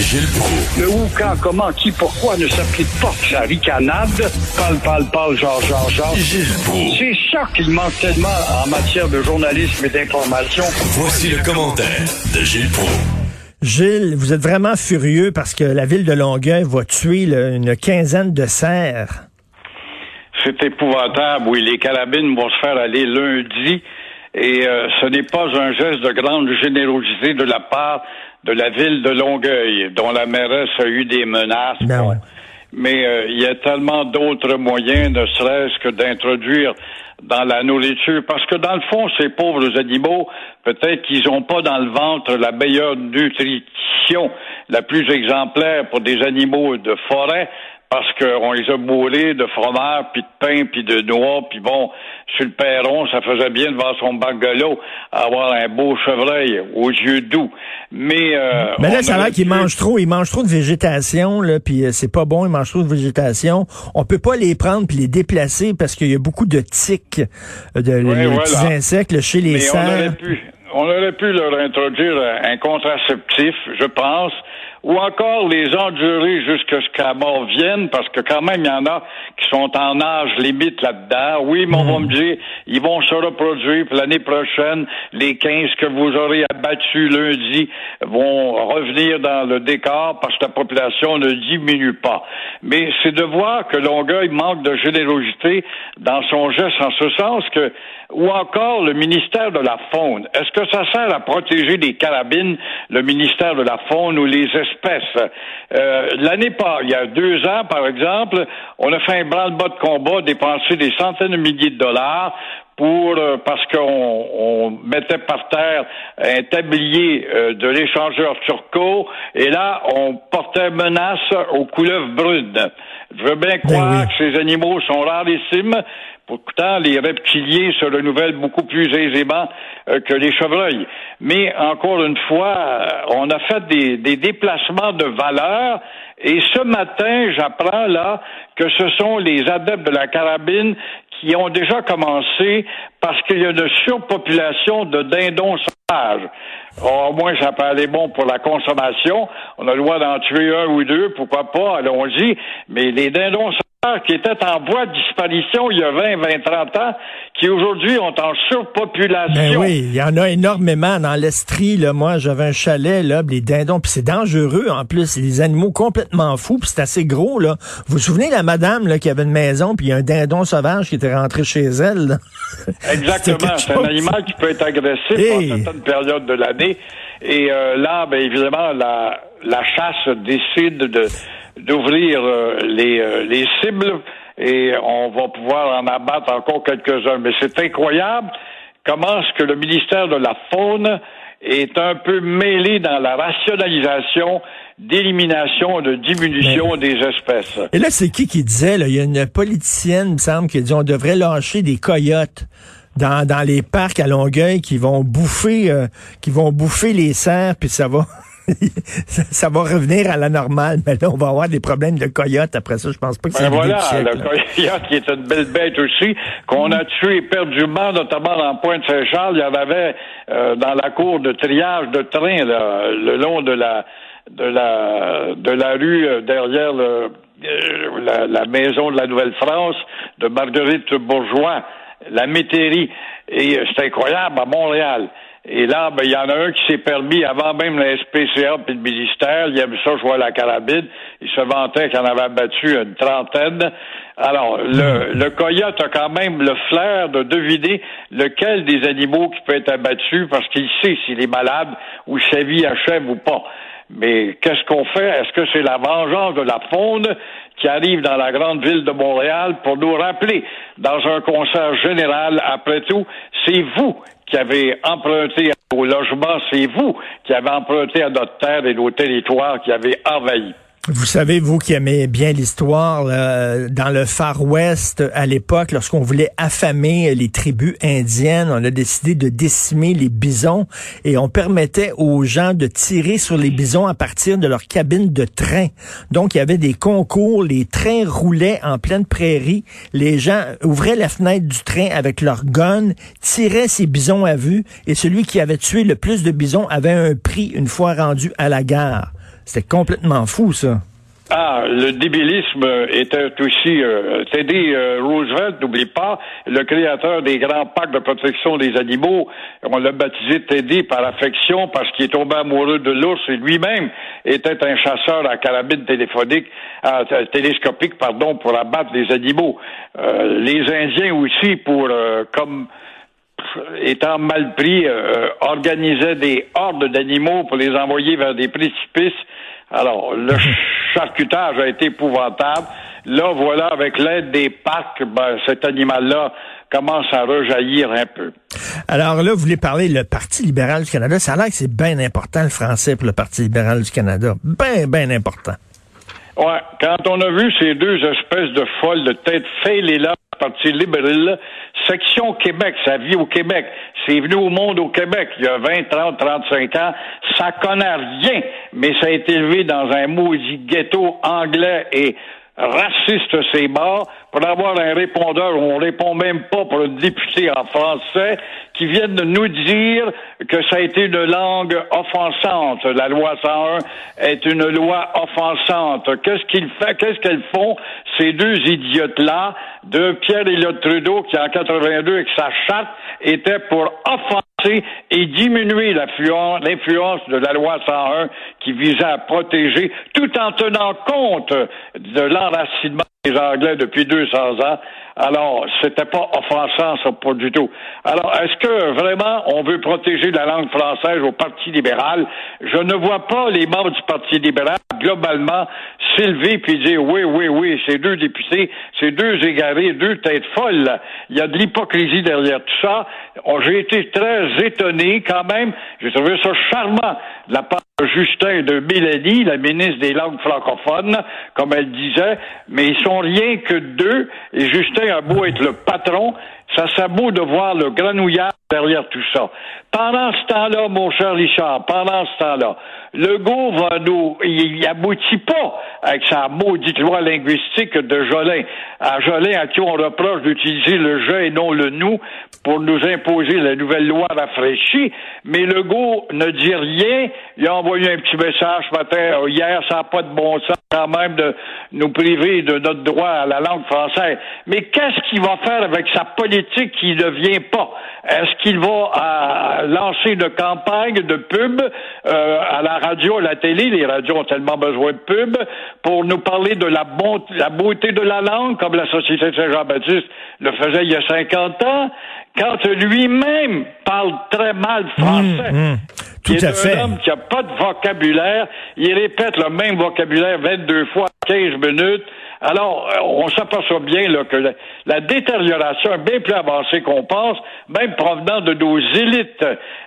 Gilles Proulx. Le où, quand, comment, qui, pourquoi ne s'applique pas sa ricanade? Parle, parle, parle, genre, genre, genre. Gilles Proulx. C'est ça qu'il manque tellement en matière de journalisme et d'information. Voici le commentaire de Gilles Proulx. Gilles, vous êtes vraiment furieux parce que la ville de Longueuil va tuer là, une quinzaine de cerfs. C'est épouvantable. Oui, les carabines vont se faire aller lundi. Et euh, ce n'est pas un geste de grande générosité de la part de la ville de Longueuil, dont la mairesse a eu des menaces. Ben ouais. Mais euh, il y a tellement d'autres moyens, ne serait-ce que d'introduire dans la nourriture. Parce que dans le fond, ces pauvres animaux, peut-être qu'ils n'ont pas dans le ventre la meilleure nutrition, la plus exemplaire pour des animaux de forêt, parce qu'on les a bourrés de fromage, puis de pain, puis de noix, puis bon, sur le perron, ça faisait bien devant son bungalow avoir un beau chevreuil aux yeux doux. Mais, euh, Mais là, ça a l'air qu'ils mangent trop. Ils mangent trop de végétation, là, puis euh, c'est pas bon. Ils mangent trop de végétation. On peut pas les prendre puis les déplacer parce qu'il y a beaucoup de tiques, euh, de Ouais, les voilà. petits insectes là, chez les Mais on aurait cerfs. pu, on aurait pu leur introduire un contraceptif, je pense, ou encore les endurer jusqu'à ce qu'à mort vienne, parce que quand même, il y en a qui sont en âge limite là-dedans. Oui, mais on va me dire, ils vont se reproduire, l'année prochaine, les 15 que vous aurez abattus lundi vont revenir dans le décor parce que la population ne diminue pas. Mais c'est de voir que Longueuil manque de générosité dans son geste en ce sens que, ou encore le ministère de la Faune. Est-ce que ça sert à protéger les carabines, le ministère de la Faune ou les espèces? Euh, L'année pas, il y a deux ans, par exemple, on a fait un branle-bas de combat, dépensé des centaines de milliers de dollars pour euh, parce qu'on on mettait par terre un tablier euh, de l'échangeur Turco et là on portait menace aux couleuvres brunes. Je veux bien croire oui. que ces animaux sont rarissimes. Pourtant, les reptiliens se renouvellent beaucoup plus aisément euh, que les chevreuils. Mais encore une fois, euh, on a fait des, des déplacements de valeur. Et ce matin, j'apprends là que ce sont les adeptes de la carabine qui ont déjà commencé parce qu'il y a une surpopulation de dindons sauvages. Or, au moins, ça peut aller bon pour la consommation. On a le droit d'en tuer un ou deux, pourquoi pas, allons-y. Mais les dindons sauvages qui étaient en voie de disparition il y a 20, 20, 30 ans, qui aujourd'hui ont en surpopulation. Ben oui, il y en a énormément dans l'Estrie. Là, moi, j'avais un chalet, là, les dindons, puis c'est dangereux en plus. C'est des animaux complètement fous, puis c'est assez gros. Là. Vous vous souvenez de la madame là, qui avait une maison, puis il y a un dindon sauvage qui était rentré chez elle. là? Exactement. C'est un chose. animal qui peut être agressif Hey. en certaines périodes de l'année. Et euh, là, ben, évidemment, la, la chasse décide de d'ouvrir euh, les, euh, les cibles et on va pouvoir en abattre encore quelques-uns. Mais c'est incroyable comment est-ce que le ministère de la Faune est un peu mêlé dans la rationalisation d'élimination, de diminution des espèces. Et là, c'est qui qui disait, là, il y a une politicienne, il me semble, qui a dit on devrait lâcher des coyotes dans, dans les parcs à Longueuil qui vont bouffer euh, qui vont bouffer les cerfs, puis ça va ça, ça va revenir à la normale. Mais là, on va avoir des problèmes de coyotes après ça. Je pense pas que c'est Ben voilà, siècle, le coyote qui est une belle bête aussi, qu'on a tué éperdument, notamment dans Pointe-Saint-Charles. Il y en avait euh, dans la cour de triage de train, là, le long de la de la de la rue euh, derrière le- euh, la, la maison de la Nouvelle-France de Marguerite Bourgeois, la métairie. Et c'est incroyable à Montréal. Et là, ben, il y en a un qui s'est permis, avant même la SPCA puis le ministère, il aime ça jouer à la carabine. Il se vantait qu'il en avait battu une trentaine. Alors, le, le coyote a quand même le flair de deviner lequel des animaux qui peut être abattu parce qu'il sait s'il est malade ou sa vie achève ou pas. Mais qu'est-ce qu'on fait? Est-ce que c'est la vengeance de la faune qui arrive dans la grande ville de Montréal pour nous rappeler, dans un concert général, après tout, c'est vous qui avez emprunté au logement, c'est vous qui avez emprunté à notre terre et nos territoires qui avez envahi. Vous savez, vous qui aimez bien l'histoire, dans le Far West, à l'époque, lorsqu'on voulait affamer les tribus indiennes, on a décidé de décimer les bisons et on permettait aux gens de tirer sur les bisons à partir de leur cabine de train. Donc, il y avait des concours, les trains roulaient en pleine prairie, les gens ouvraient la fenêtre du train avec leur gun, tiraient ces bisons à vue et celui qui avait tué le plus de bisons avait un prix une fois rendu à la gare. C'était complètement fou, ça. Ah, le débilisme était aussi euh, Teddy euh, Roosevelt, n'oublie pas, le créateur des grands packs de protection des animaux. On l'a baptisé Teddy par affection parce qu'il est tombé amoureux de l'ours et lui-même était un chasseur à carabine téléphonique, euh, télescopique, pardon, pour abattre les animaux. Euh, les Indiens aussi, pour comme étant mal pris, organisaient des hordes d'animaux pour les envoyer vers des précipices alors, le charcutage a été épouvantable. Là, voilà, avec l'aide des parcs, ben, cet animal-là commence à rejaillir un peu. Alors là, vous voulez parler le Parti libéral du Canada. Ça a l'air que c'est bien important le français pour le Parti libéral du Canada. Bien, bien important. Ouais, quand on a vu ces deux espèces de folles de tête fêlées là, Parti libéral, section Québec, ça vit au Québec. C'est venu au monde au Québec il y a 20, 30, 35 ans. Ça connaît rien, mais ça a été élevé dans un maudit ghetto anglais et raciste ces bords pour avoir un répondeur où on répond même pas pour un député en français qui viennent de nous dire que ça a été une langue offensante. La loi 101 est une loi offensante. Qu'est-ce qu'ils font, qu'est-ce qu'elles font, ces deux idiotes-là, de Pierre Elliott Trudeau, qui en 82, avec sa charte, était pour offenser et diminuer l'influence de la loi 101 qui visait à protéger, tout en tenant compte de l'enracinement des Anglais depuis 200 ans. Alors, c'était pas offensant, ça, pas du tout. Alors, est-ce que vraiment on veut protéger la langue française au Parti libéral? Je ne vois pas les membres du Parti libéral, globalement, s'élever puis dire oui, oui, oui, ces deux députés, ces deux égarés, deux têtes folles. Il y a de l'hypocrisie derrière tout ça. Oh, j'ai été très étonné quand même. J'ai trouvé ça charmant de la part de Justin de Mélanie, la ministre des langues francophones, comme elle disait, mais ils sont rien que deux, et Justin a beau être le patron, ça serait beau de voir le granouillard derrière tout ça. Pendant ce temps-là, mon cher Richard, pendant ce temps-là, Legault va nous, il, aboutit pas avec sa maudite loi linguistique de Jolin. À Jolin, à qui on reproche d'utiliser le je et non le nous pour nous imposer la nouvelle loi rafraîchie. Mais Legault ne dit rien. Il a envoyé un petit message ce matin, euh, hier, ça n'a pas de bon sens quand même de nous priver de notre droit à la langue française. Mais qu'est-ce qu'il va faire avec sa politique qui ne vient pas? Est-ce qu'il va euh, lancer une campagne de pub euh, à la radio, à la télé? Les radios ont tellement besoin de pub pour nous parler de la, la beauté de la langue, comme la Société Saint-Jean-Baptiste le faisait il y a 50 ans, quand lui-même parle très mal français. Mmh, mmh. Tout il à est un homme qui n'a pas de vocabulaire. Il répète le même vocabulaire 22 fois, 15 minutes. Alors, euh, on s'aperçoit bien là, que la, détérioration est bien plus avancée qu'on pense, même provenant de nos élites.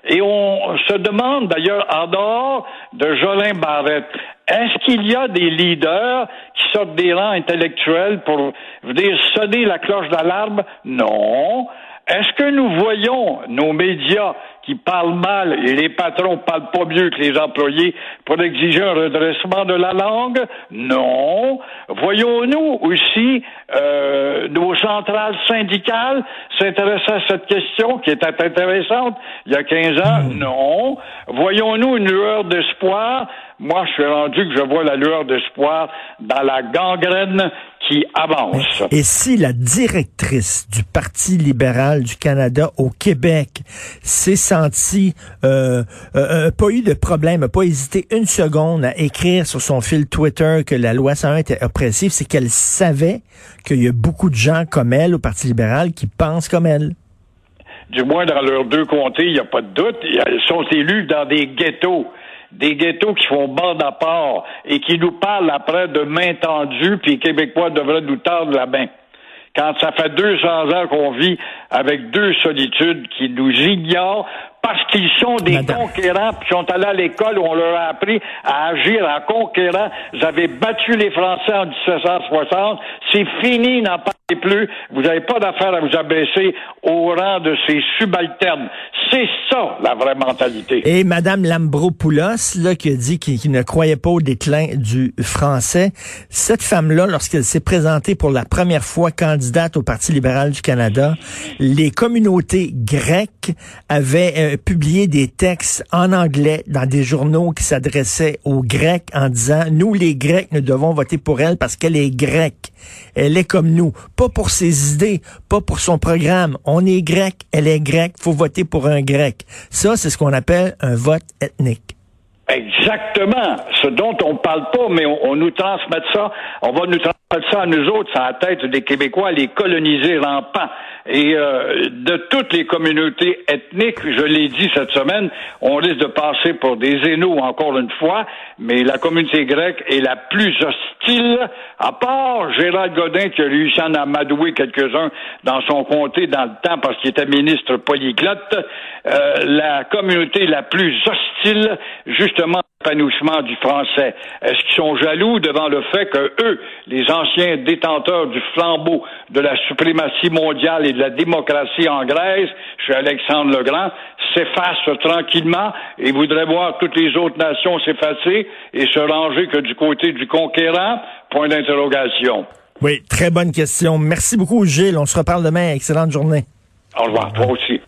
Et on se demande d'ailleurs, en dehors de Jolin Barrette, est-ce qu'il y a des leaders qui sortent des rangs intellectuels pour venir sonner la cloche d'alarme? Non. Est-ce que nous voyons nos médias qui parlent mal et les patrons parlent pas mieux que les employés pour exiger un redressement de la langue? Non. Voyons-nous aussi euh, nos centrales syndicales s'intéresser à cette question qui était intéressante il y a 15 ans? Hmm. Non. Voyons-nous une lueur d'espoir? Moi, je suis rendu que je vois la lueur d'espoir dans la gangrène qui avance. Et si la directrice du Parti libéral du Canada au Québec s'est sentie, euh, euh, euh, pas eu de problème, pas hésité une seconde à écrire sur son fil Twitter que la loi 101 était oppressive, c'est qu'elle savait qu'il y a beaucoup de gens comme elle au Parti libéral qui pensent comme elle. Du moins, dans leurs deux comtés, il n'y a pas de doute. Ils sont élus dans des ghettos des ghettos qui font bande à part et qui nous parlent après de main tendue, puis les Québécois devraient nous tendre la main. Quand ça fait 200 ans qu'on vit avec deux solitudes qui nous ignorent parce qu'ils sont des conquérants, puis sont allés à l'école où on leur a appris à agir en conquérant. Vous avez battu les Français en 1760. C'est fini, n'en parlez plus, vous n'avez pas d'affaire à vous abaisser au rang de ces subalternes. C'est ça, la vraie mentalité. Et Mme Lambropoulos, là, qui a dit qu'il ne croyait pas au déclin du français, cette femme-là, lorsqu'elle s'est présentée pour la première fois candidate au Parti libéral du Canada, les communautés grecques avaient euh, publié des textes en anglais dans des journaux qui s'adressaient aux Grecs en disant, nous, les Grecs, nous devons voter pour elle parce qu'elle est grecque. Elle est comme nous. Pas pour ses idées, pas pour son programme. On est grec, elle est grecque, faut voter pour un grec. Ça, c'est ce qu'on appelle un vote ethnique. Exactement. Ce dont on parle pas, mais on, nous transmet ça. On va nous transmettre ça à nous autres, ça la tête des Québécois, les coloniser rampants. Et euh, de toutes les communautés ethniques, je l'ai dit cette semaine, on risque de passer pour des zénos encore une fois, mais la communauté grecque est la plus hostile, à part Gérald Godin qui a réussi à en amadouer quelques-uns dans son comté dans le temps parce qu'il était ministre polyglotte, euh, la communauté la plus hostile, justement, épanouissement du français. Est-ce qu'ils sont jaloux devant le fait que eux, les anciens détenteurs du flambeau de la suprématie mondiale et de la démocratie en Grèce, chez Alexandre le Grand, s'effacent tranquillement et voudraient voir toutes les autres nations s'effacer et se ranger que du côté du conquérant? Point d'interrogation. Oui, très bonne question. Merci beaucoup, Gilles. On se reparle demain. Excellente journée. Au revoir. Toi aussi.